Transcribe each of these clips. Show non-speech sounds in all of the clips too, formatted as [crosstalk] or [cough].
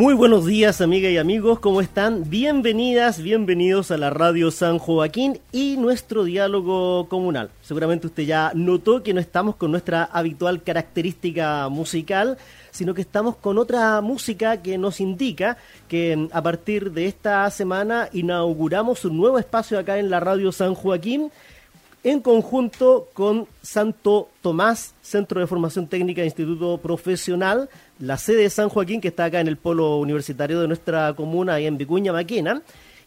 Muy buenos días, amigas y amigos, ¿cómo están? Bienvenidas, bienvenidos a la Radio San Joaquín y nuestro diálogo comunal. Seguramente usted ya notó que no estamos con nuestra habitual característica musical, sino que estamos con otra música que nos indica que mm, a partir de esta semana inauguramos un nuevo espacio acá en la Radio San Joaquín en conjunto con Santo Tomás, Centro de Formación Técnica e Instituto Profesional, la sede de San Joaquín, que está acá en el polo universitario de nuestra comuna, ahí en Vicuña Maquena.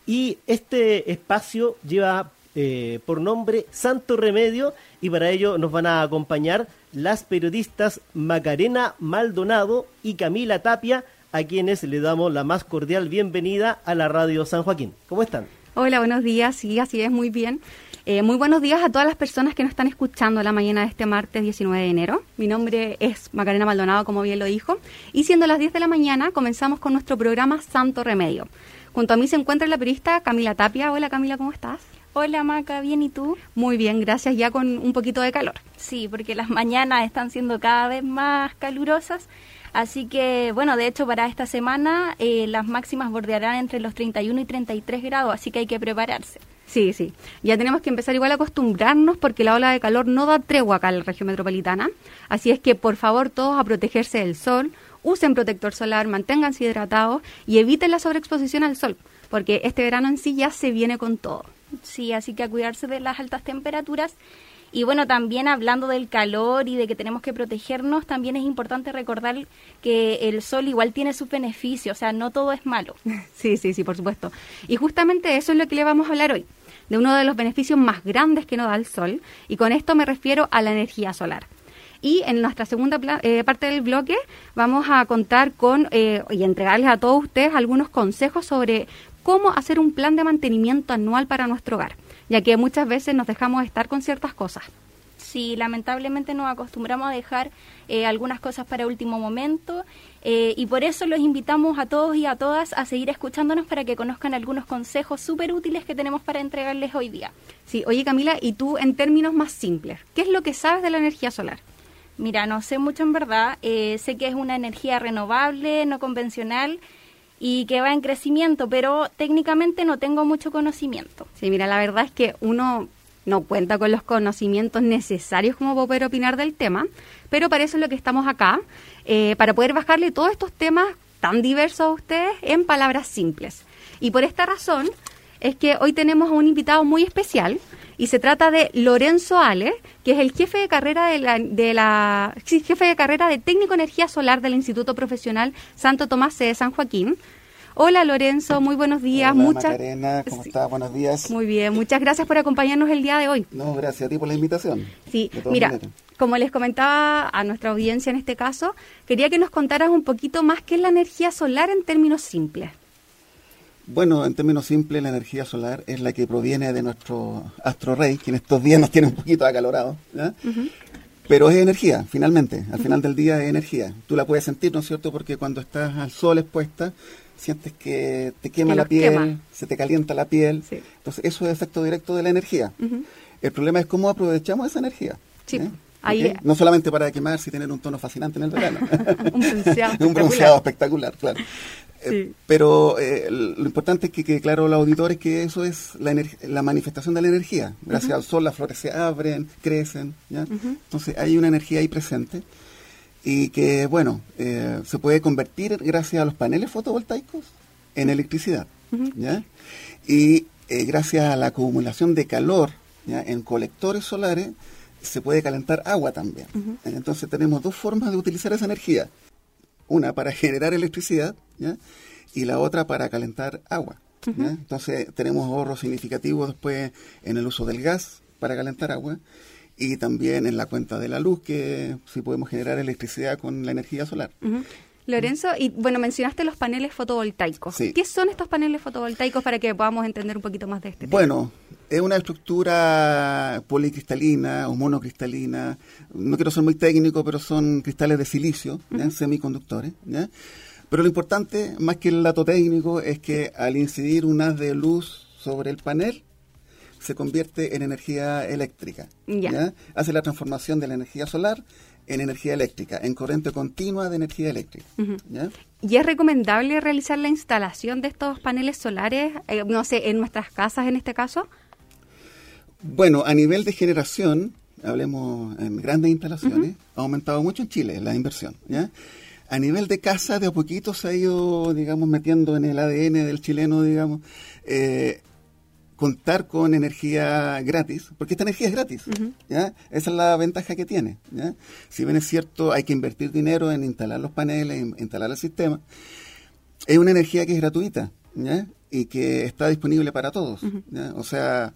Y este espacio lleva eh, por nombre Santo Remedio y para ello nos van a acompañar las periodistas Macarena Maldonado y Camila Tapia, a quienes le damos la más cordial bienvenida a la radio San Joaquín. ¿Cómo están? Hola, buenos días. Sí, así es, muy bien. Eh, muy buenos días a todas las personas que nos están escuchando la mañana de este martes 19 de enero. Mi nombre es Macarena Maldonado, como bien lo dijo. Y siendo las 10 de la mañana, comenzamos con nuestro programa Santo Remedio. Junto a mí se encuentra la periodista Camila Tapia. Hola Camila, ¿cómo estás? Hola Maca, ¿bien y tú? Muy bien, gracias, ya con un poquito de calor. Sí, porque las mañanas están siendo cada vez más calurosas. Así que, bueno, de hecho para esta semana eh, las máximas bordearán entre los 31 y 33 grados, así que hay que prepararse. Sí, sí. Ya tenemos que empezar igual a acostumbrarnos porque la ola de calor no da tregua acá en la región metropolitana. Así es que, por favor, todos a protegerse del sol, usen protector solar, manténganse hidratados y eviten la sobreexposición al sol, porque este verano en sí ya se viene con todo. Sí, así que a cuidarse de las altas temperaturas. Y bueno, también hablando del calor y de que tenemos que protegernos, también es importante recordar que el sol igual tiene sus beneficios, o sea, no todo es malo. [laughs] Sí, sí, sí, por supuesto. Y justamente eso es lo que le vamos a hablar hoy de uno de los beneficios más grandes que nos da el sol, y con esto me refiero a la energía solar. Y en nuestra segunda eh, parte del bloque vamos a contar con eh, y entregarles a todos ustedes algunos consejos sobre cómo hacer un plan de mantenimiento anual para nuestro hogar, ya que muchas veces nos dejamos estar con ciertas cosas. Sí, lamentablemente nos acostumbramos a dejar eh, algunas cosas para último momento eh, y por eso los invitamos a todos y a todas a seguir escuchándonos para que conozcan algunos consejos súper útiles que tenemos para entregarles hoy día. Sí, oye Camila, y tú en términos más simples, ¿qué es lo que sabes de la energía solar? Mira, no sé mucho en verdad, eh, sé que es una energía renovable, no convencional y que va en crecimiento, pero técnicamente no tengo mucho conocimiento. Sí, mira, la verdad es que uno no cuenta con los conocimientos necesarios como para poder opinar del tema, pero para eso es lo que estamos acá, eh, para poder bajarle todos estos temas tan diversos a ustedes en palabras simples. Y por esta razón es que hoy tenemos a un invitado muy especial y se trata de Lorenzo Ale, que es el jefe de carrera de la, de la jefe de carrera de técnico energía solar del Instituto Profesional Santo Tomás de San Joaquín. Hola Lorenzo, muy buenos días. Hola muchas... Macarena, ¿cómo estás? Buenos días. Muy bien, muchas gracias por acompañarnos el día de hoy. No, gracias a ti por la invitación. Sí, mira, como les comentaba a nuestra audiencia en este caso, quería que nos contaras un poquito más qué es la energía solar en términos simples. Bueno, en términos simples, la energía solar es la que proviene de nuestro astro rey, que en estos días nos tiene un poquito acalorado. Pero es energía, finalmente. Al final del día es energía. Tú la puedes sentir, ¿no es cierto? Porque cuando estás al sol expuesta, sientes que te quema la piel, se te calienta la piel. Entonces, eso es efecto directo de la energía. El problema es cómo aprovechamos esa energía. Sí. ¿eh? No solamente para quemarse y tener un tono fascinante en el verano. [laughs] un bronceado [laughs] un bronceado espectacular, claro. Eh, pero eh, lo importante es que quede claro los auditores que eso es la, la manifestación de la energía. Gracias al sol las flores se abren, crecen. ¿ya? Entonces hay una energía ahí presente y que, bueno, eh, se puede convertir gracias a los paneles fotovoltaicos en electricidad. ¿ya? Y eh, gracias a la acumulación de calor ¿ya? en colectores solares, se puede calentar agua también. Entonces tenemos dos formas de utilizar esa energía. Una para generar electricidad ¿ya? y la otra para calentar agua. Entonces tenemos ahorros significativos después en el uso del gas para calentar agua y también en la cuenta de la luz, que si podemos generar electricidad con la energía solar. Lorenzo, y bueno, mencionaste los paneles fotovoltaicos. ¿Qué son estos paneles fotovoltaicos para que podamos entender un poquito más de este tema? Bueno, es una estructura policristalina o monocristalina. No quiero ser muy técnico, pero son cristales de silicio, semiconductores. Pero lo importante, más que el dato técnico, es que al incidir un haz de luz sobre el panel, se convierte en energía eléctrica. Ya. Hace la transformación de la energía solar en energía eléctrica, en corriente continua de energía eléctrica. ¿Y es recomendable realizar la instalación de estos paneles solares, eh, no sé, en nuestras casas en este caso? Bueno, a nivel de generación, hablemos en grandes instalaciones, ha aumentado mucho en Chile la inversión. ¿ya? A nivel de casa, de a poquito se ha ido, digamos, metiendo en el ADN del chileno, digamos, eh, contar con energía gratis, porque esta energía es gratis. ¿ya? Esa es la ventaja que tiene. ¿ya? Si bien es cierto, hay que invertir dinero en instalar los paneles, en instalar el sistema, es una energía que es gratuita ¿ya? y que está disponible para todos. ¿ya? O sea,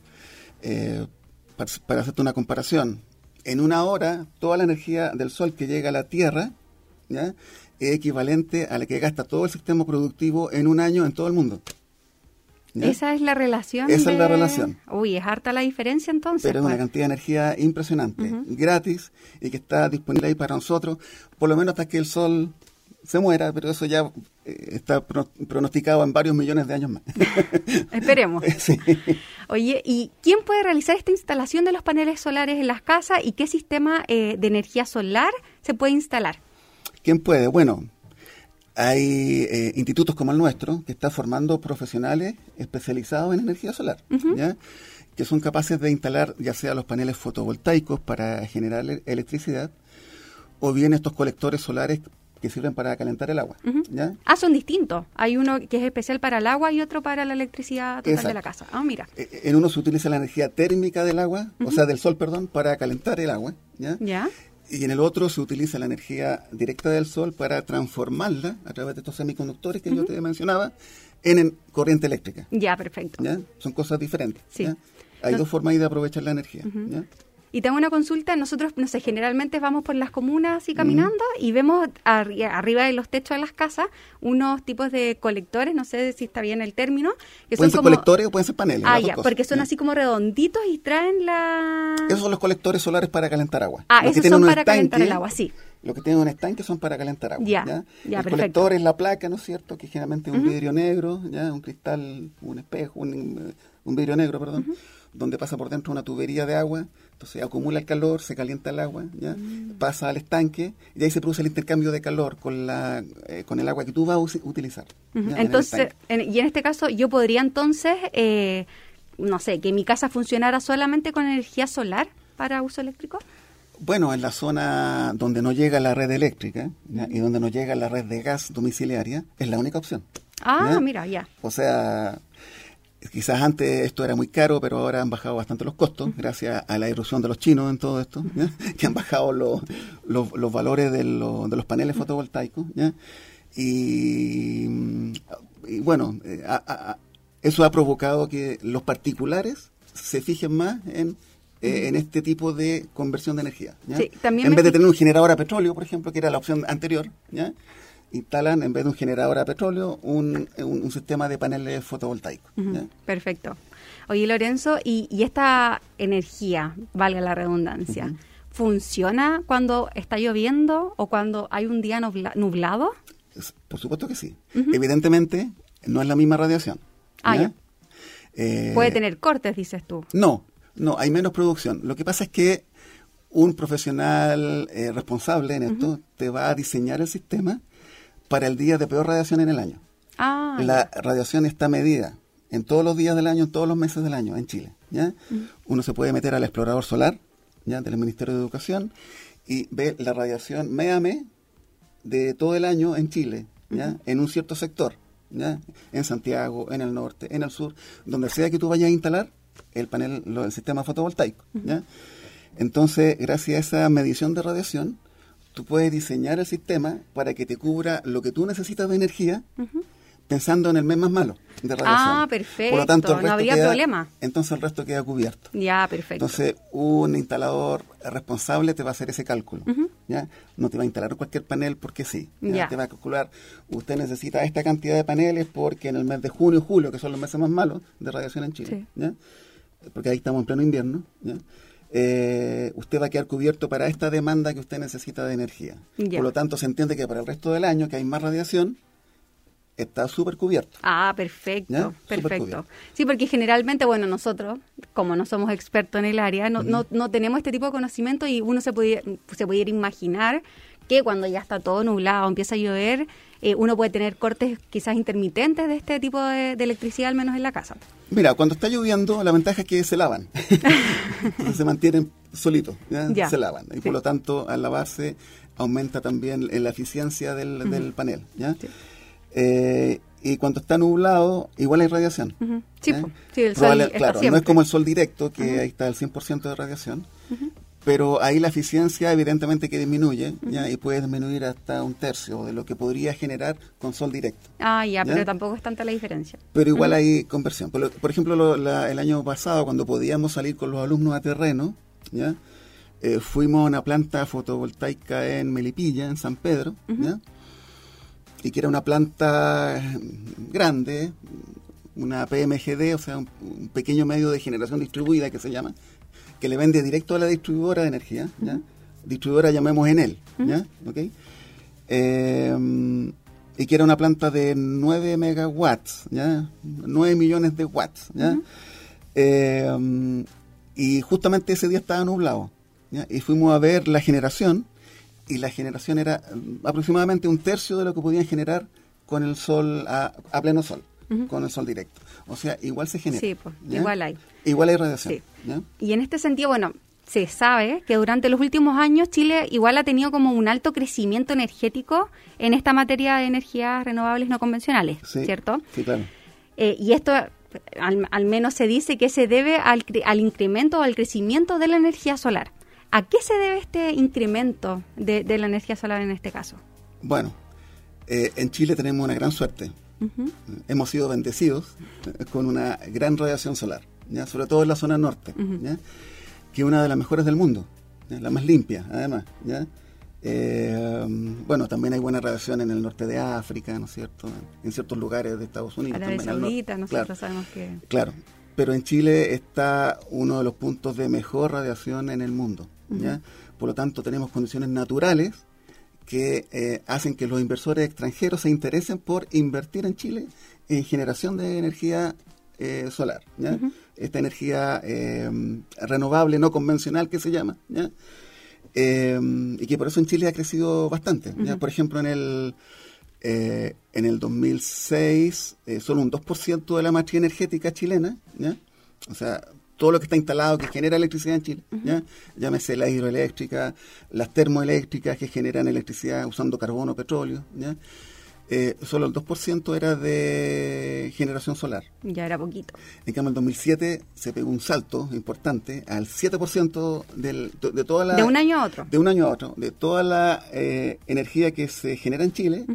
eh, para, hacerte una comparación, en una hora toda la energía del sol que llega a la Tierra ¿ya? es equivalente a la que gasta todo el sistema productivo en un año en todo el mundo. Esa es la relación. Esa es la relación. Uy, es harta la diferencia entonces. Pero es una pues. cantidad de energía impresionante, gratis y que está disponible ahí para nosotros, por lo menos hasta que el sol se muera, pero eso ya eh, está pronosticado en varios millones de años más. [laughs] Esperemos. [laughs] Oye, ¿y quién puede realizar esta instalación de los paneles solares en las casas y qué sistema eh, de energía solar se puede instalar? ¿Quién puede? Bueno, hay eh, institutos como el nuestro que están formando profesionales especializados en energía solar, que son capaces de instalar ya sea los paneles fotovoltaicos para generar electricidad o bien estos colectores solares que sirven para calentar el agua. Ah, son distintos. Hay uno que es especial para el agua y otro para la electricidad total de la casa. Ah, mira. E, e, en uno se utiliza la energía térmica del agua, o sea, del sol, perdón, para calentar el agua. ¿ya? Y en el otro se utiliza la energía directa del sol para transformarla a través de estos semiconductores que yo te mencionaba en, corriente eléctrica. Ya, perfecto. ¿ya? Son cosas diferentes. Hay dos formas de aprovechar la energía. Y tengo una consulta, nosotros, no sé, generalmente vamos por las comunas y caminando y vemos arriba de los techos de las casas unos tipos de colectores, no sé si está bien el término. Que pueden ser colectores o pueden ser paneles. Ah, ya, porque son así como redonditos y traen la... Esos son los colectores solares para calentar agua. Ah, esos son para calentar el agua, sí. Los que tienen un estanque son para calentar agua. Ya, ya, El colector es la placa, ¿no es cierto? Que generalmente es un vidrio negro, ya un cristal, un espejo, un, vidrio negro, perdón, donde pasa por dentro una tubería de agua entonces acumula el calor, se calienta el agua, ¿ya? Mm. pasa al estanque y ahí se produce el intercambio de calor con, la, eh, con el agua que tú vas a utilizar. Entonces, y en este caso yo podría entonces, eh, no sé, que mi casa funcionara solamente con energía solar para uso eléctrico. Bueno, en la zona donde no llega la red eléctrica y donde no llega la red de gas domiciliaria, es la única opción. Ah, mira, ya. O sea, Quizás antes esto era muy caro, pero ahora han bajado bastante los costos, gracias a la erosión de los chinos en todo esto, [laughs] que han bajado los, los, valores de, de, los paneles fotovoltaicos. Y, bueno, eh, eso ha provocado que los particulares se fijen más en, eh, en este tipo de conversión de energía. en vez de tener un generador a petróleo, por ejemplo, que era la opción anterior, ¿ya? Instalan, en vez de un generador a petróleo, un, un, sistema de paneles fotovoltaicos. Perfecto. Oye, Lorenzo, ¿y, esta energía, valga la redundancia, funciona cuando está lloviendo o cuando hay un día nublado? Por supuesto que sí. Evidentemente, no es la misma radiación. Ah, eh, Puede tener cortes, dices tú. No, no, hay menos producción. Lo que pasa es que un profesional eh, responsable en esto te va a diseñar el sistema para el día de peor radiación en el año. Ah, la radiación está medida en todos los días del año, en todos los meses del año en Chile. ¿ya? Uno se puede meter al explorador solar ¿ya? del Ministerio de Educación y ve la radiación MEAME de todo el año en Chile, ¿ya? en un cierto sector, ¿ya? en Santiago, en el norte, en el sur, donde sea que tú vayas a instalar el panel, el sistema fotovoltaico. ¿ya? Entonces, gracias a esa medición de radiación, tú puedes diseñar el sistema para que te cubra lo que tú necesitas de energía, pensando en el mes más malo de radiación. Ah, perfecto. Por lo tanto, no habría problema. Entonces el resto queda cubierto. Ya, perfecto. Entonces, un instalador responsable te va a hacer ese cálculo. ¿ya? No te va a instalar cualquier panel porque sí. ¿ya? Te va a calcular, usted necesita esta cantidad de paneles porque en el mes de junio y julio, que son los meses más malos de radiación en Chile, ¿ya? porque ahí estamos en pleno invierno, ¿ya? Eh, usted va a quedar cubierto para esta demanda que usted necesita de energía. Por lo tanto, se entiende que para el resto del año, que hay más radiación, está súper cubierto. Ah, perfecto, perfecto. Sí, porque generalmente, bueno, nosotros, como no somos expertos en el área, no, no, no, tenemos este tipo de conocimiento y uno se pudiera, se pudiera imaginar que cuando ya está todo nublado, empieza a llover, eh, uno puede tener cortes quizás intermitentes de este tipo de, electricidad, al menos en la casa. Mira, cuando está lloviendo, la ventaja es que se lavan. [laughs] se mantienen solitos, ¿ya? se lavan. Y por lo tanto, al lavarse, aumenta también la eficiencia del, panel. ¿ya? Eh, y cuando está nublado, igual hay radiación. Sí, el sol Claro, no es como el sol directo, que ahí está el 100% de radiación, pero ahí la eficiencia evidentemente que disminuye, ¿ya? y puede disminuir hasta un tercio de lo que podría generar con sol directo. Ah, ya, pero tampoco es tanta la diferencia. Pero igual hay conversión. Por, ejemplo, el año pasado, cuando podíamos salir con los alumnos a terreno, ¿ya? Eh, fuimos a una planta fotovoltaica en Melipilla, en San Pedro, ¿ya? y que era una planta grande, una PMGD, o sea, un pequeño medio de generación distribuida que se llama, que le vende directo a la distribuidora de energía, ¿ya? distribuidora llamemos en él, ¿ya? Eh, y que era una planta de 9 megawatts, ¿ya? 9 millones de watts, ¿ya? Eh, y justamente ese día estaba nublado, y fuimos a ver la generación, y la generación era mm, aproximadamente un tercio de lo que podían generar con el sol, a, pleno sol, con el sol directo. O sea, igual se genera. Sí, pues, igual hay. Igual hay radiación. Y en este sentido, bueno, se sabe que durante los últimos años Chile igual ha tenido como un alto crecimiento energético en esta materia de energías renovables no convencionales, ¿cierto? Sí, claro. Eh, y esto al, menos se dice que se debe al, al incremento o al crecimiento de la energía solar. ¿A qué se debe este incremento de, la energía solar en este caso? Bueno, eh, en Chile tenemos una gran suerte. Hemos sido bendecidos con una gran radiación solar, ¿ya? sobre todo en la zona norte, que es una de las mejores del mundo, la más limpia además. Eh, bueno, también hay buena radiación en el norte de África, ¿no es cierto? En ciertos lugares de Estados Unidos. Arabia Saudita, nosotros sabemos que... Claro, pero en Chile está uno de los puntos de mejor radiación en el mundo. Por lo tanto, tenemos condiciones naturales que eh, hacen que los inversores extranjeros se interesen por invertir en Chile en generación de energía eh, solar. Esta energía eh, renovable, no convencional que se llama. y que por eso en Chile ha crecido bastante. Por ejemplo, en el, en el 2006, solo un 2% de la matriz energética chilena, o sea, todo lo que está instalado que genera electricidad en Chile, ¿ya? llámese la hidroeléctrica, las termoeléctricas que generan electricidad usando carbono o petróleo, ¿ya? Eh, solo el 2% era de generación solar. Ya era poquito. En cambio, en 2007 se pegó un salto importante al 7% del, de, toda la... De un año a otro. De un año a otro. De toda la eh, energía que se genera en Chile,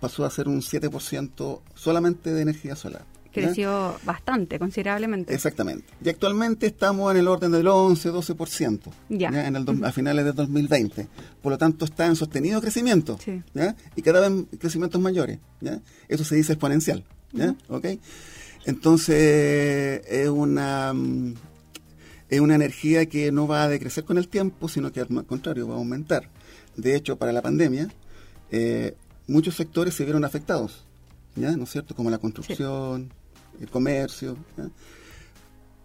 pasó a ser un 7% solamente de energía solar creció bastante, considerablemente. Exactamente. Y actualmente estamos en el orden del 11-12%, ya. En el a finales de 2020. Por lo tanto, está en sostenido crecimiento, ¿ya? y cada vez crecimientos mayores. ¿ya? Eso se dice exponencial. ¿ya? Entonces, es una, es una energía que no va a decrecer con el tiempo, sino que al contrario, va a aumentar. De hecho, para la pandemia, eh, muchos sectores se vieron afectados. ¿ya? ¿no es cierto? Como la construcción, el comercio.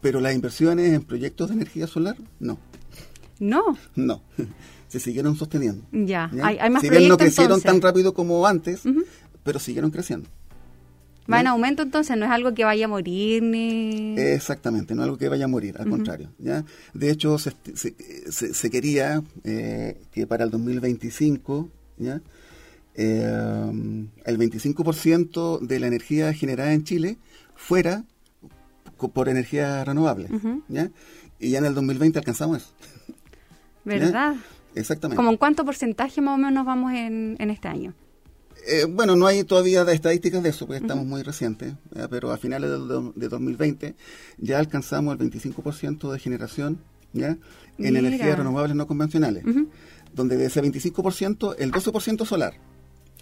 Pero las inversiones en proyectos de energía solar, no. No. No. [laughs] Se siguieron sosteniendo. Ya. Hay, más si bien no crecieron tan rápido como antes, pero siguieron creciendo. Va en aumento entonces, no es algo que vaya a morir ni... Exactamente, no es algo que vaya a morir, al contrario. ¿ya? De hecho, se, se, quería eh, que para el 2025 ¿ya? Eh, el 25% de la energía generada en Chile fuera por energía renovable. ¿ya? Y ya en el 2020 alcanzamos eso. ¿Verdad? Exactamente. ¿Como en cuánto porcentaje más o menos vamos en, en este año? Eh, bueno, no hay todavía estadísticas de eso, porque estamos muy recientes, pero a finales de, 2020 ya alcanzamos el 25% de generación ¿ya? en energías renovables no convencionales, donde de ese 25%, el 12% solar.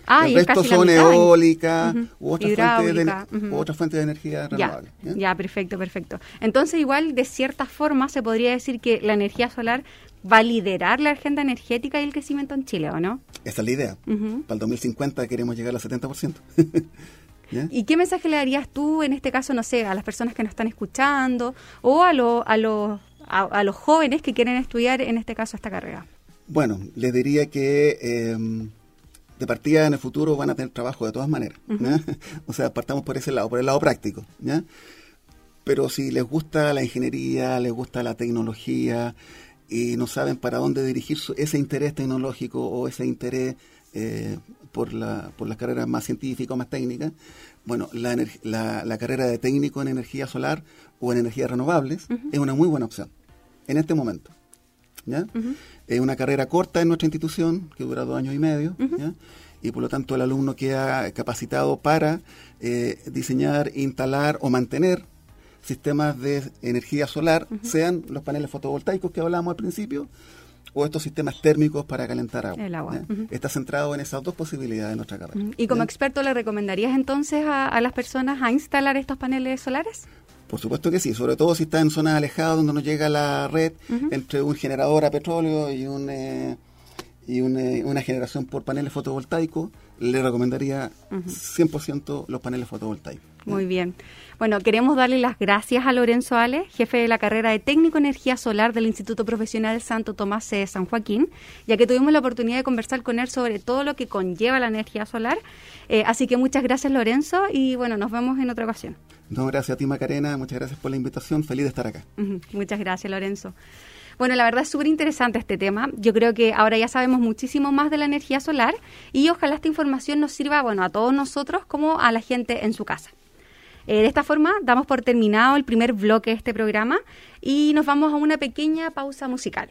Ah, el resto son eólicas u, otra fuente de, energía renovable. Ya, perfecto, perfecto. Entonces, igual, de cierta forma, se podría decir que la energía solar va a liderar la agenda energética y el crecimiento en Chile, ¿o no? Esa es la idea. Para el 2050 queremos llegar al 70%. [laughs] ¿Y qué mensaje le darías tú, en este caso, no sé, a las personas que nos están escuchando o a, a, los, a, los jóvenes que quieren estudiar, en este caso, esta carrera? Bueno, les diría que em, de partida en el futuro van a tener trabajo de todas maneras. [laughs] o sea, partamos por ese lado, por el lado práctico. ¿ya? Pero si les gusta la ingeniería, les gusta la tecnología y no saben para dónde dirigir ese interés tecnológico o ese interés eh, por, la, por las carreras más científicas o más técnicas, bueno, la, la, carrera de técnico en energía solar o en energías renovables es una muy buena opción en este momento. ¿Ya? Es una carrera corta en nuestra institución, que dura dos años y medio, y por lo tanto el alumno queda capacitado para eh, diseñar, instalar o mantener sistemas de energía solar, sean los paneles fotovoltaicos que hablábamos al principio, o estos sistemas térmicos para calentar agua. El agua. Está centrado en esas dos posibilidades de nuestra carrera. ¿Y como experto le recomendarías entonces a, las personas a instalar estos paneles solares? Por supuesto que sí, sobre todo si está en zonas alejadas donde no llega la red entre un generador a petróleo y un... Eh, y una, generación por paneles fotovoltaicos, le recomendaría 100% los paneles fotovoltaicos. Muy bien. Bueno, queremos darle las gracias a Lorenzo Ale, jefe de la carrera de Técnico Energía Solar del Instituto Profesional Santo Tomás de San Joaquín, ya que tuvimos la oportunidad de conversar con él sobre todo lo que conlleva la energía solar. Eh, así que muchas gracias, Lorenzo, y bueno, nos vemos en otra ocasión. No, gracias a ti, Macarena. Muchas gracias por la invitación. Feliz de estar acá. Muchas gracias, Lorenzo. Bueno, la verdad es súper interesante este tema. Yo creo que ahora ya sabemos muchísimo más de la energía solar y ojalá esta información nos sirva, bueno, a todos nosotros como a la gente en su casa. Eh, de esta forma, damos por terminado el primer bloque de este programa y nos vamos a una pequeña pausa musical.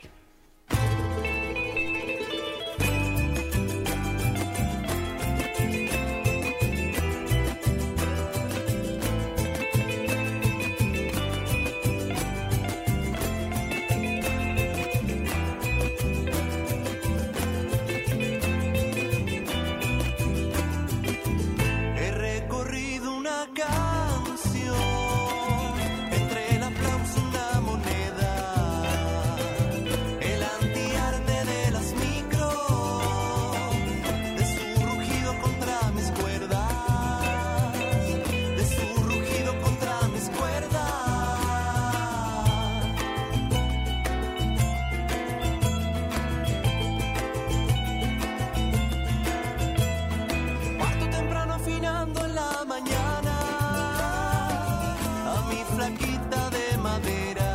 flaquita de madera,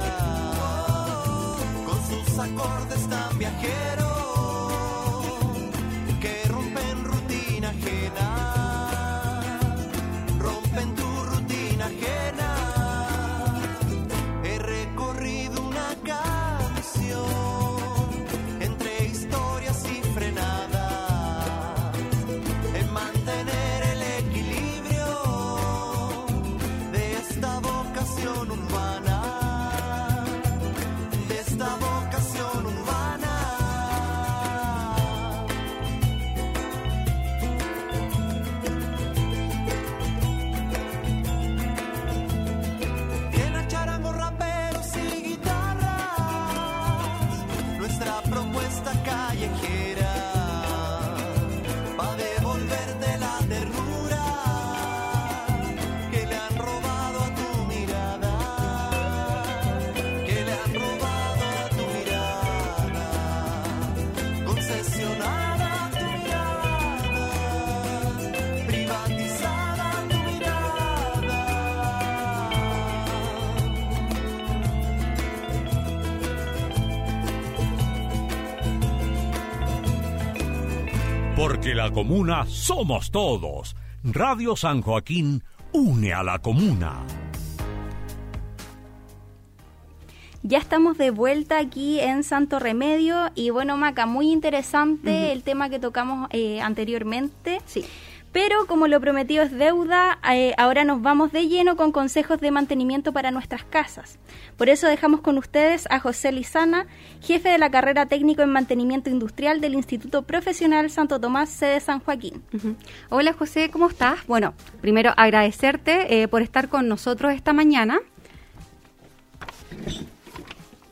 con sus acordes tan viajeros. Porque la comuna somos todos. Radio San Joaquín une a la comuna. Ya estamos de vuelta aquí en Santo Remedio y bueno, Maca, muy interesante el tema que tocamos eh, anteriormente. Sí. Pero como lo prometido es deuda, eh, ahora nos vamos de lleno con consejos de mantenimiento para nuestras casas. Por eso dejamos con ustedes a José Lizana, jefe de la carrera técnico en mantenimiento industrial del Instituto Profesional Santo Tomás, sede San Joaquín. Hola José, ¿cómo estás? Bueno, primero agradecerte eh, por estar con nosotros esta mañana.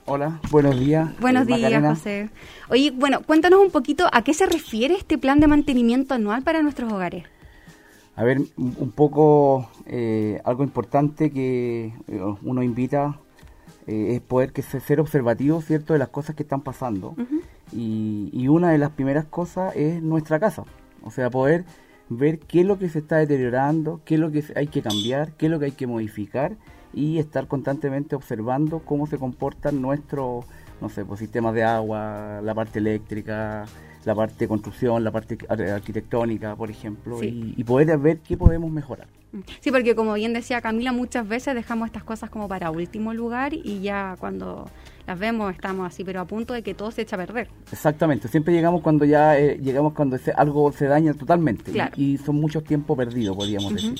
Hola, buenos días. Buenos eh, días, José. Oye, bueno, cuéntanos un poquito a qué se refiere este plan de mantenimiento anual para nuestros hogares. A ver, un poco eh, algo importante que eh, uno invita eh, es poder que ser observativo, ¿cierto?, de las cosas que están pasando. y, y, una de las primeras cosas es nuestra casa. O sea, poder ver qué es lo que se está deteriorando, qué es lo que hay que cambiar, qué es lo que hay que modificar y estar constantemente observando cómo se comportan nuestros, no sé, pues, sistemas de agua, la parte eléctrica, la parte de construcción, la parte arquitectónica, por ejemplo, y, poder ver qué podemos mejorar. Sí, porque como bien decía Camila, muchas veces dejamos estas cosas como para último lugar y ya cuando las vemos estamos así, pero a punto de que todo se echa a perder. Exactamente, siempre llegamos cuando ya eh, llegamos cuando algo se daña totalmente y, son muchos tiempos perdidos, podríamos decir.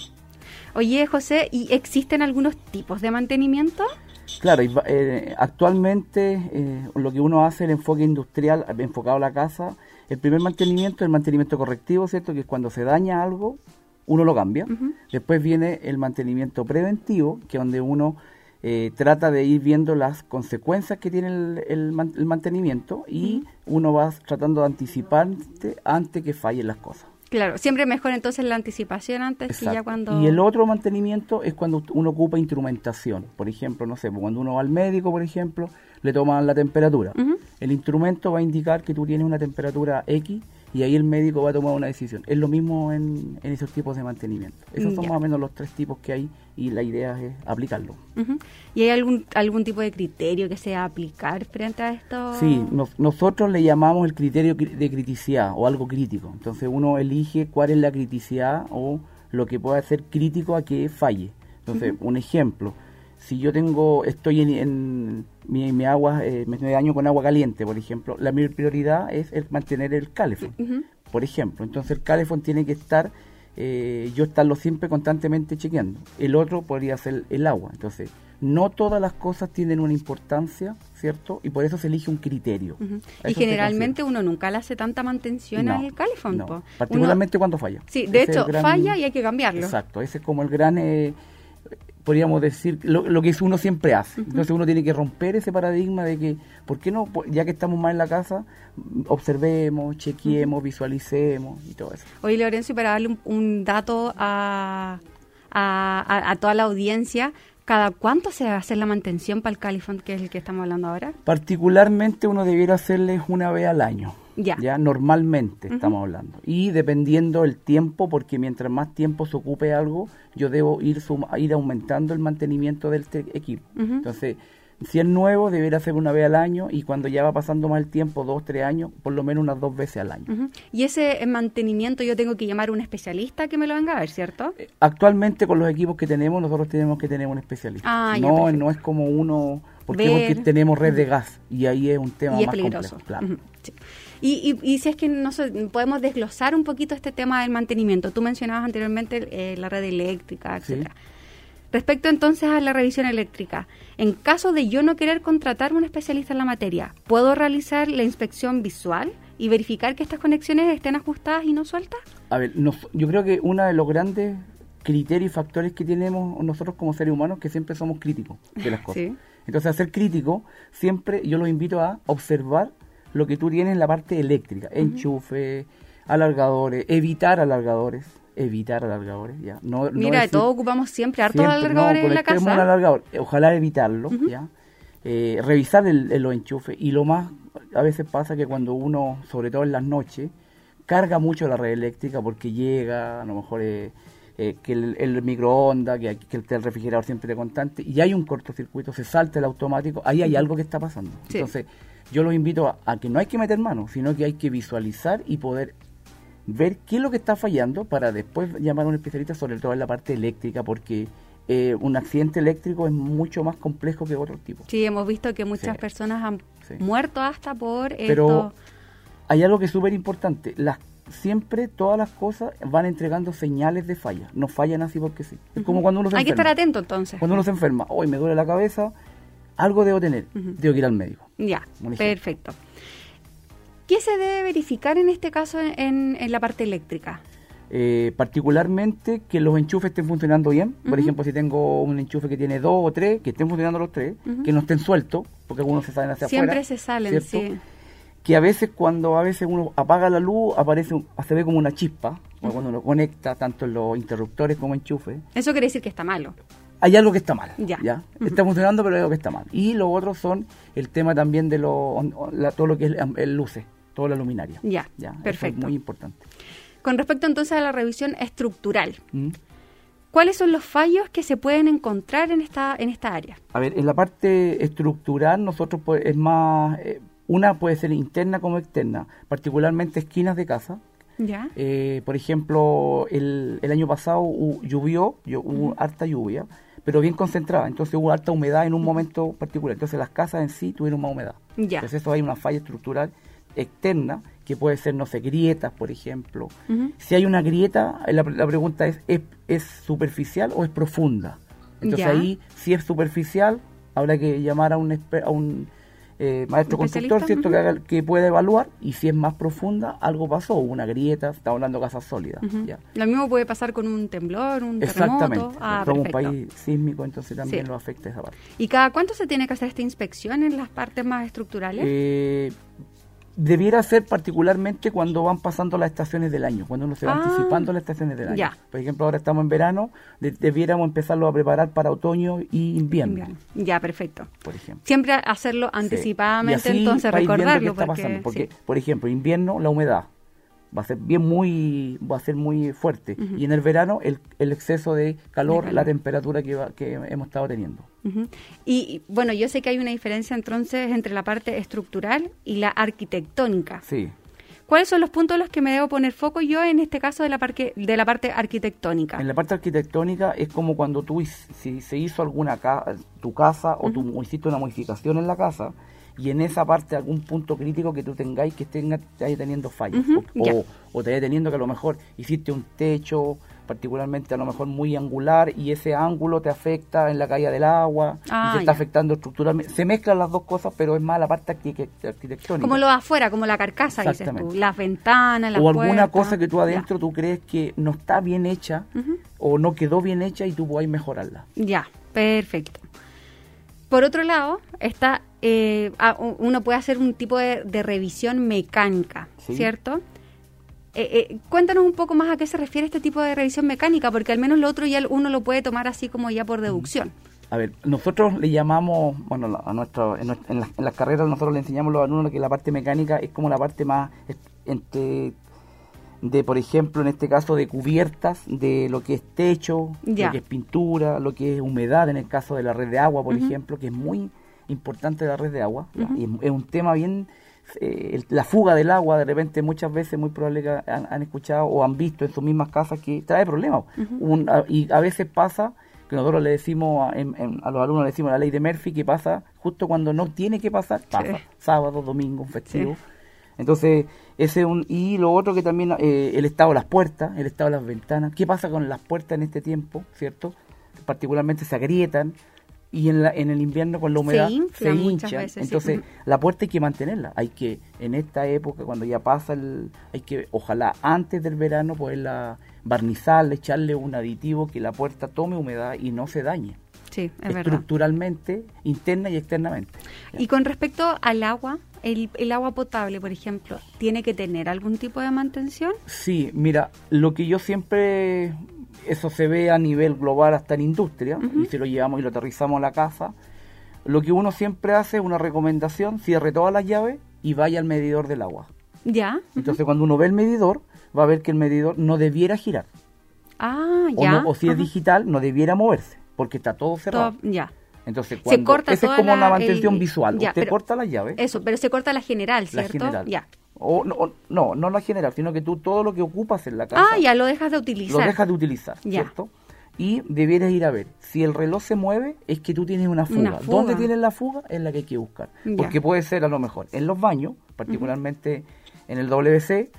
Oye, José, ¿y existen algunos tipos de mantenimiento? Claro, eh, actualmente eh, lo que uno hace, el enfoque industrial enfocado a la casa, el primer mantenimiento es el mantenimiento correctivo, ¿cierto? Que es cuando se daña algo, uno lo cambia. Después viene el mantenimiento preventivo, que es donde uno eh, trata de ir viendo las consecuencias que tiene el, mantenimiento y uno va tratando de anticiparte antes que fallen las cosas. Claro, siempre mejor entonces la anticipación antes que ya cuando... Y el otro mantenimiento es cuando uno ocupa instrumentación. Por ejemplo, no sé, cuando uno va al médico, por ejemplo, le toman la temperatura. El instrumento va a indicar que tú tienes una temperatura X y ahí el médico va a tomar una decisión. Es lo mismo en, esos tipos de mantenimiento. Esos son más o menos los tres tipos que hay y la idea es aplicarlo. ¿Y hay algún, algún tipo de criterio que sea aplicar frente a esto? Sí, nosotros le llamamos el criterio de criticidad o algo crítico. Entonces uno elige cuál es la criticidad o lo que puede ser crítico a que falle. Entonces, un ejemplo, si yo tengo, estoy en, mi, agua, eh, me daño con agua caliente, por ejemplo, la mi prioridad es el mantener el calefón, por ejemplo. Entonces el calefón tiene que estar, eh, yo estarlo siempre constantemente chequeando. El otro podría ser el agua. Entonces, no todas las cosas tienen una importancia, ¿cierto? Y por eso se elige un criterio. Y generalmente uno nunca le hace tanta mantención al calefón. Particularmente cuando falla. Sí, de hecho, falla y hay que cambiarlo. Exacto, ese es como el gran... Eh, podríamos decir, lo, que uno siempre hace. Entonces uno tiene que romper ese paradigma de que, ¿por qué no, ya que estamos más en la casa, observemos, chequeemos, visualicemos y todo eso? Oye, Lorenzo, para darle un, dato a, a, a, toda la audiencia, ¿Cada cuánto se va a hacer la mantención para el califón, que es el que estamos hablando ahora? Particularmente uno debiera hacerles una vez al año. Ya. normalmente estamos hablando. Y dependiendo el tiempo, porque mientras más tiempo se ocupe algo, yo debo ir, ir aumentando el mantenimiento del equipo. Entonces, si es nuevo, debería ser una vez al año y cuando ya va pasando más el tiempo, dos, tres años, por lo menos unas dos veces al año. Y ese mantenimiento yo tengo que llamar a un especialista que me lo venga a ver, ¿cierto? Eh, actualmente con los equipos que tenemos, nosotros tenemos que tener un especialista. Ah, no, no es como uno, porque, tenemos red de gas y ahí es un tema más complejo. Claro. Y, y, si es que no podemos desglosar un poquito este tema del mantenimiento. Tú mencionabas anteriormente eh, la red eléctrica, etcétera. Respecto entonces a la revisión eléctrica, en caso de yo no querer contratar un especialista en la materia, ¿puedo realizar la inspección visual y verificar que estas conexiones estén ajustadas y no sueltas? A ver, yo creo que uno de los grandes criterios y factores que tenemos nosotros como seres humanos que siempre somos críticos de las [laughs] cosas. Entonces, a ser crítico, siempre yo los invito a observar lo que tú tienes en la parte eléctrica, enchufe, alargadores, evitar alargadores, evitar alargadores, ya. No, Mira, de todo ocupamos siempre hartos alargadores en la casa. ojalá evitarlo, ya. Eh, revisar el, los enchufes y lo más a veces pasa que cuando uno, sobre todo en las noches, carga mucho la red eléctrica porque llega, a lo mejor eh, eh, que el, microondas, que, que, el refrigerador siempre de constante, y hay un cortocircuito, se salta el automático, ahí hay algo que está pasando. Entonces, yo los invito a, que no hay que meter mano, sino que hay que visualizar y poder ver qué es lo que está fallando para después llamar a un especialista, sobre todo en la parte eléctrica, porque eh, un accidente eléctrico es mucho más complejo que otro tipo. Sí, hemos visto que muchas personas han muerto hasta por Pero hay algo que es súper importante, las siempre todas las cosas van entregando señales de falla, no fallan así porque sí. Es como cuando uno se Hay que estar atento entonces. Cuando uno se enferma, hoy me duele la cabeza, algo debo tener, debo ir al médico. Ya, perfecto. ¿Qué se debe verificar en este caso en, la parte eléctrica? Eh, particularmente que los enchufes estén funcionando bien. Por ejemplo, si tengo un enchufe que tiene dos o tres, que estén funcionando los tres, que no estén sueltos, porque algunos se salen hacia Siempre afuera. Siempre se salen, sí. Que a veces cuando a veces uno apaga la luz, aparece se ve como una chispa, cuando uno conecta tanto en los interruptores como enchufes. Eso quiere decir que está malo. Hay algo que está mal. Ya. Está funcionando, pero hay algo que está mal. Y los otros son el tema también de lo, todo lo que es el, luces, toda la luminaria. Ya, perfecto. es muy importante. Con respecto entonces a la revisión estructural, ¿Mm? ¿cuáles son los fallos que se pueden encontrar en esta, en esta área? A ver, en la parte estructural nosotros pues, es más, eh, una puede ser interna como externa, particularmente esquinas de casa, ya. Eh, por ejemplo, el, el, año pasado llovió, hubo harta lluvia, pero bien concentrada, entonces hubo alta humedad en un momento particular, entonces las casas en sí tuvieron más humedad. Ya. Entonces eso hay una falla estructural externa que puede ser, no sé, grietas, por ejemplo. Si hay una grieta, la, pregunta es, es, superficial o es profunda? Entonces ahí, si es superficial, habrá que llamar a un, a un eh, maestro constructor, ¿cierto? Que, que puede evaluar y si es más profunda, algo pasó, una grieta, estamos hablando de casas sólidas. Lo mismo puede pasar con un temblor, un Exactamente. terremoto. Ah, Somos un país sísmico, entonces también lo afecta esa parte. ¿Y cada cuánto se tiene que hacer esta inspección en las partes más estructurales? Eh, debiera ser particularmente cuando van pasando las estaciones del año, cuando uno se va ah, anticipando las estaciones del año. Por ejemplo, ahora estamos en verano, debiéramos empezarlo a preparar para otoño y invierno. Ya, perfecto. Por ejemplo. Siempre hacerlo anticipadamente, entonces recordarlo. Porque, pasando, porque por ejemplo, invierno, la humedad va a ser bien muy va a ser muy fuerte. Y en el verano el, el exceso de calor, la temperatura que, que hemos estado teniendo. Y bueno yo sé que hay una diferencia entonces entre la parte estructural y la arquitectónica. Sí. ¿Cuáles son los puntos en los que me debo poner foco yo en este caso de la, parte de la parte arquitectónica? En la parte arquitectónica es como cuando tú si se hizo alguna tu casa o tú hiciste una modificación en la casa, y en esa parte algún punto crítico que tú tengáis que tenga, te teniendo fallas o, o, te haya teniendo que a lo mejor hiciste un techo particularmente a lo mejor muy angular y ese ángulo te afecta en la caída del agua y ah, se está afectando estructuralmente. Se mezclan las dos cosas, pero es más la parte arquitectónica. Como lo de afuera, como la carcasa, dices tú, las ventanas, las O alguna cosa que tú adentro tú crees que no está bien hecha o no quedó bien hecha y tú puedes mejorarla. Ya, perfecto. Por otro lado, está eh, uno puede hacer un tipo de, revisión mecánica, ¿cierto? Eh, eh, cuéntanos un poco más a qué se refiere este tipo de revisión mecánica, porque al menos lo otro ya uno lo puede tomar así como ya por deducción. A ver, nosotros le llamamos, bueno, a nuestro, en, las carreras nosotros le enseñamos a los alumnos que la parte mecánica es como la parte más entre de, por ejemplo, en este caso, de cubiertas, de lo que es techo, lo que es pintura, lo que es humedad, en el caso de la red de agua, por ejemplo, que es muy importante la red de agua. y es, un tema bien... Eh, la fuga del agua, de repente, muchas veces, muy probable que han, escuchado o han visto en sus mismas casas que trae problemas. y a veces pasa que nosotros le decimos a, los alumnos, le decimos la ley de Murphy, que pasa justo cuando no tiene que pasar, pasa. Sábado, domingo, festivo. Entonces, ese un, y lo otro que también, eh, el estado de las puertas, el estado de las ventanas. ¿Qué pasa con las puertas en este tiempo, cierto? Particularmente se agrietan, y en, la, en el invierno con la humedad se, hincha. Entonces, la puerta hay que mantenerla. Hay que, en esta época, cuando ya pasa el. Hay que, ojalá antes del verano, poderla barnizarle, echarle un aditivo que la puerta tome humedad y no se dañe. Sí, es Estructuralmente, interna y externamente. Y con respecto al agua, el, el, agua potable, por ejemplo, ¿tiene que tener algún tipo de mantención? Sí, mira, lo que yo siempre eso se ve a nivel global hasta en industria, y si lo llevamos y lo aterrizamos a la casa, lo que uno siempre hace es una recomendación, cierre todas las llaves y vaya al medidor del agua. Ya. Entonces cuando uno ve el medidor, va a ver que el medidor no debiera girar. Ah, ya. O, si es digital, no debiera moverse, porque está todo cerrado. ya. Entonces, cuando, se corta esa es como una mantención visual. Ya, Usted corta la llave. Eso, pero se corta la general, ¿cierto? La general. Ya. O, no, no, no la general, sino que tú todo lo que ocupas en la casa. Ah, ya lo dejas de utilizar. Lo dejas de utilizar, ¿cierto? Y debieras ir a ver, si el reloj se mueve, es que tú tienes una fuga. ¿Dónde tienes la fuga? Es la que hay que buscar. Porque puede ser a lo mejor en los baños, particularmente en el WC,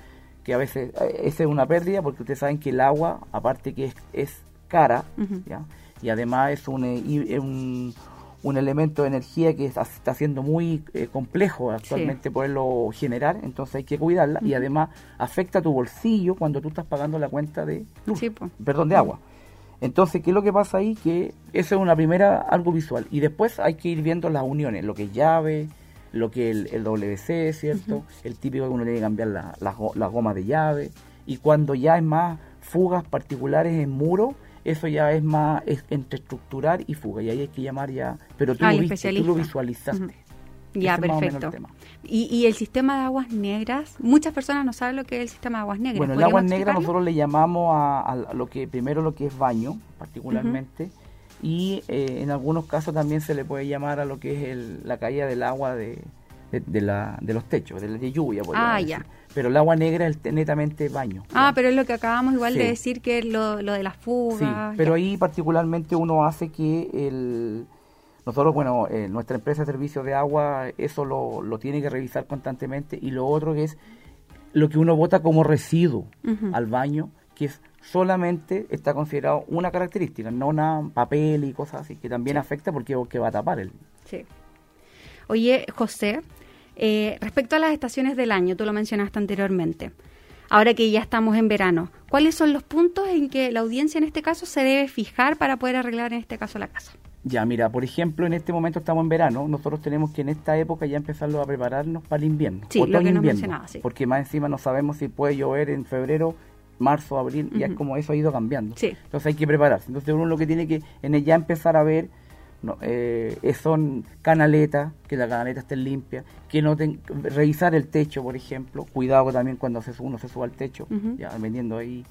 que a veces eh, esa es una pérdida, porque ustedes saben que el agua, aparte que es, es cara, ¿ya? y además es un, eh, un un elemento de energía que está, siendo muy eh, complejo actualmente poderlo generar, entonces hay que cuidarla y además afecta tu bolsillo cuando tú estás pagando la cuenta de luz, perdón, de agua. Entonces, ¿qué es lo que pasa ahí? Que eso es una primera, algo visual. Y después hay que ir viendo las uniones, lo que es llave, lo que es el, WC, ¿cierto? El típico que uno tiene que cambiar las la, gomas de llave Y cuando ya es más fugas particulares en muro, eso ya es más entre estructural y fuga. Y ahí hay que llamar ya, pero tú, lo, viste, tú lo visualizaste. Ya, perfecto. ¿Y, ¿Y, el sistema de aguas negras? Muchas personas no saben lo que es el sistema de aguas negras. Bueno, el agua negra nosotros le llamamos a, lo que primero lo que es baño, particularmente, y eh, en algunos casos también se le puede llamar a lo que es la caída del agua de, de, la, de los techos, de, de lluvia. Ah, ya. Pero el agua negra es netamente baño. Ah, pero es lo que acabamos igual de decir que es lo, lo de las fugas. Sí, pero ahí particularmente uno hace que el... Nosotros, bueno, eh, nuestra empresa de servicios de agua, eso lo, lo, tiene que revisar constantemente. Y lo otro es lo que uno vota como residuo al baño, que es solamente está considerado una característica, no una papel y cosas así, que también afecta porque, porque va a tapar el... Sí. Oye, José, eh, respecto a las estaciones del año, tú lo mencionaste anteriormente, ahora que ya estamos en verano, ¿cuáles son los puntos en que la audiencia en este caso se debe fijar para poder arreglar en este caso la casa? Ya, mira, por ejemplo, en este momento estamos en verano, nosotros tenemos que en esta época ya empezarlo a prepararnos para el invierno. Sí, lo que nos mencionaba, sí. Porque más encima no sabemos si puede llover en febrero, marzo, abril, y es como eso ha ido cambiando. Sí. Entonces hay que prepararse. Entonces uno lo que tiene que en ya empezar a ver no, eh, son canaletas, que la canaleta esté limpia, que no revisar el techo, por ejemplo, cuidado también cuando se, uno se suba al techo, ya vendiendo ahí.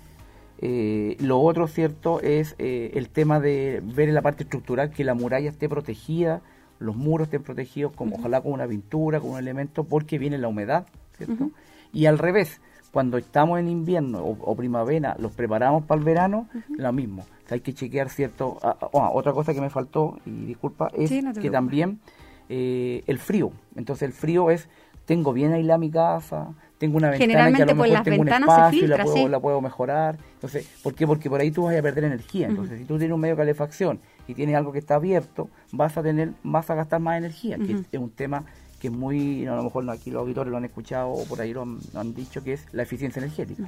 Eh, lo otro, cierto, es eh, el tema de ver en la parte estructural que la muralla esté protegida, los muros estén protegidos, como, ojalá con una pintura, con un elemento, porque viene la humedad, ¿cierto? Y al revés, cuando estamos en invierno o, primavera, los preparamos para el verano, lo mismo. Hay que chequear cierto... Ah, ah, ah, otra cosa que me faltó, y disculpa, es que también eh, el frío. Entonces el frío es, tengo bien aislada mi casa, tengo una ventana que a lo mejor tengo un espacio y la puedo, la puedo mejorar. Entonces, ¿por qué? Porque por ahí tú vas a perder energía. Entonces, si tú tienes un medio de calefacción y tienes algo que está abierto, vas a tener, vas a gastar más energía, que es un tema que es muy, a lo mejor aquí los auditores lo han escuchado o por ahí lo han, dicho, que es la eficiencia energética.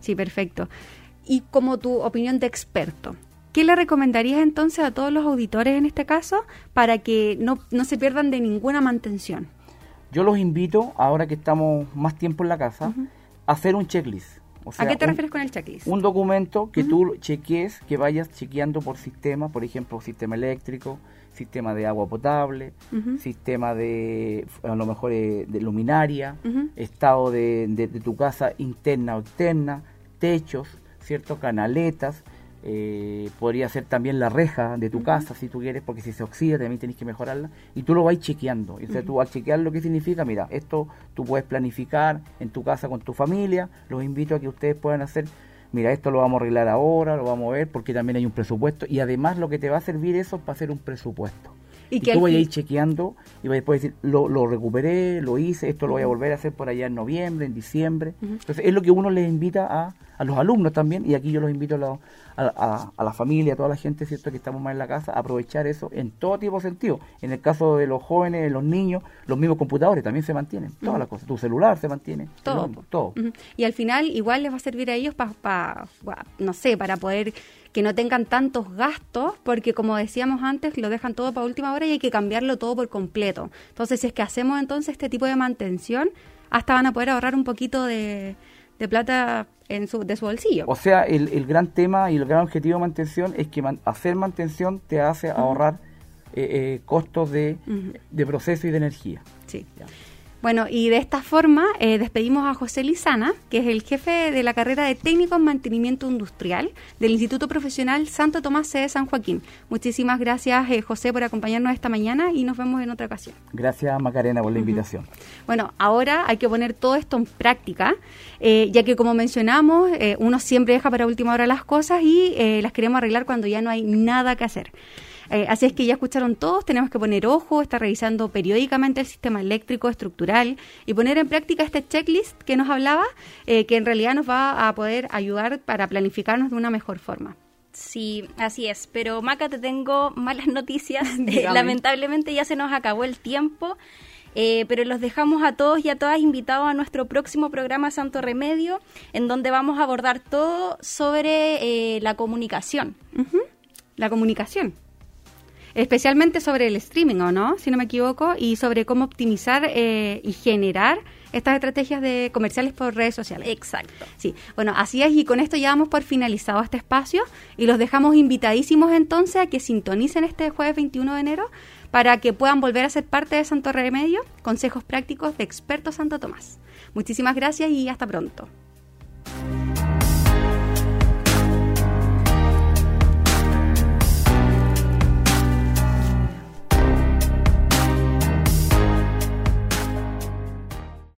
Sí, perfecto. Y como tu opinión de experto, ¿qué le recomendarías entonces a todos los auditores en este caso para que no, no se pierdan de ninguna mantención? Yo los invito, ahora que estamos más tiempo en la casa, a hacer un checklist. ¿A qué te refieres con el checklist? Un documento que tú cheques, que vayas chequeando por sistema, por ejemplo, sistema eléctrico, sistema de agua potable, sistema de, a lo mejor, eh, de, luminaria, estado de, de, tu casa interna o externa, techos, ¿cierto? Canaletas, eh, podría ser también la reja de tu casa si tú quieres, porque si se oxida también tienes que mejorarla, y tú lo vas chequeando. Y tú al chequear lo que significa, mira, esto tú puedes planificar en tu casa con tu familia, los invito a que ustedes puedan hacer mira, esto lo vamos a arreglar ahora, lo vamos a ver, porque también hay un presupuesto. Y además lo que te va a servir eso es para hacer un presupuesto. Y, que tú vas a ir chequeando y vas a decir, lo, lo recuperé, lo hice, esto lo voy a volver a hacer por allá en noviembre, en diciembre. Entonces es lo que uno les invita a, a los alumnos también, y aquí yo los invito a, a, a, la familia, a toda la gente, ¿cierto?, que estamos más en la casa, a aprovechar eso en todo tipo de sentido. En el caso de los jóvenes, los niños, los mismos computadores también se mantienen, todas las cosas. Tu celular se mantiene, todo. todo. Y al final igual les va a servir a ellos para, no sé, para poder que no tengan tantos gastos, porque como decíamos antes, lo dejan todo para última hora y hay que cambiarlo todo por completo. Entonces, si es que hacemos entonces este tipo de mantención, hasta van a poder ahorrar un poquito de, de plata en su, de su bolsillo. O sea, el, el, gran tema y el gran objetivo de mantención es que hacer mantención te hace ahorrar eh, eh, costos de, de, proceso y de energía. Sí. Bueno, y de esta forma eh, despedimos a José Lizana, que es el jefe de la carrera de Técnico en Mantenimiento Industrial del Instituto Profesional Santo Tomás C. de San Joaquín. Muchísimas gracias, eh, José, por acompañarnos esta mañana y nos vemos en otra ocasión. Gracias, Macarena, por la invitación. Bueno, ahora hay que poner todo esto en práctica, eh, ya que como mencionamos, uno siempre deja para última hora las cosas y las queremos arreglar cuando ya no hay nada que hacer. Eh, así es que ya escucharon todos, tenemos que poner ojo, estar revisando periódicamente el sistema eléctrico estructural y poner en práctica este checklist que nos hablaba, eh, que en realidad nos va a poder ayudar para planificarnos de una mejor forma. Sí, así es. Pero Maca, te tengo malas [laughs] noticias. [laughs] Eh, lamentablemente ya se nos acabó el tiempo. pero los dejamos a todos y a todas invitados a nuestro próximo programa Santo Remedio, en donde vamos a abordar todo sobre la comunicación. La comunicación. Especialmente sobre el streaming, ¿o no? Si no me equivoco, y sobre cómo optimizar eh, y generar estas estrategias de comerciales por redes sociales. Exacto. Sí, bueno, así es y con esto ya damos por finalizado este espacio y los dejamos invitadísimos entonces a que sintonicen este jueves 21 de enero para que puedan volver a ser parte de Santo Remedio, consejos prácticos de expertos Santo Tomás. Muchísimas gracias y hasta pronto.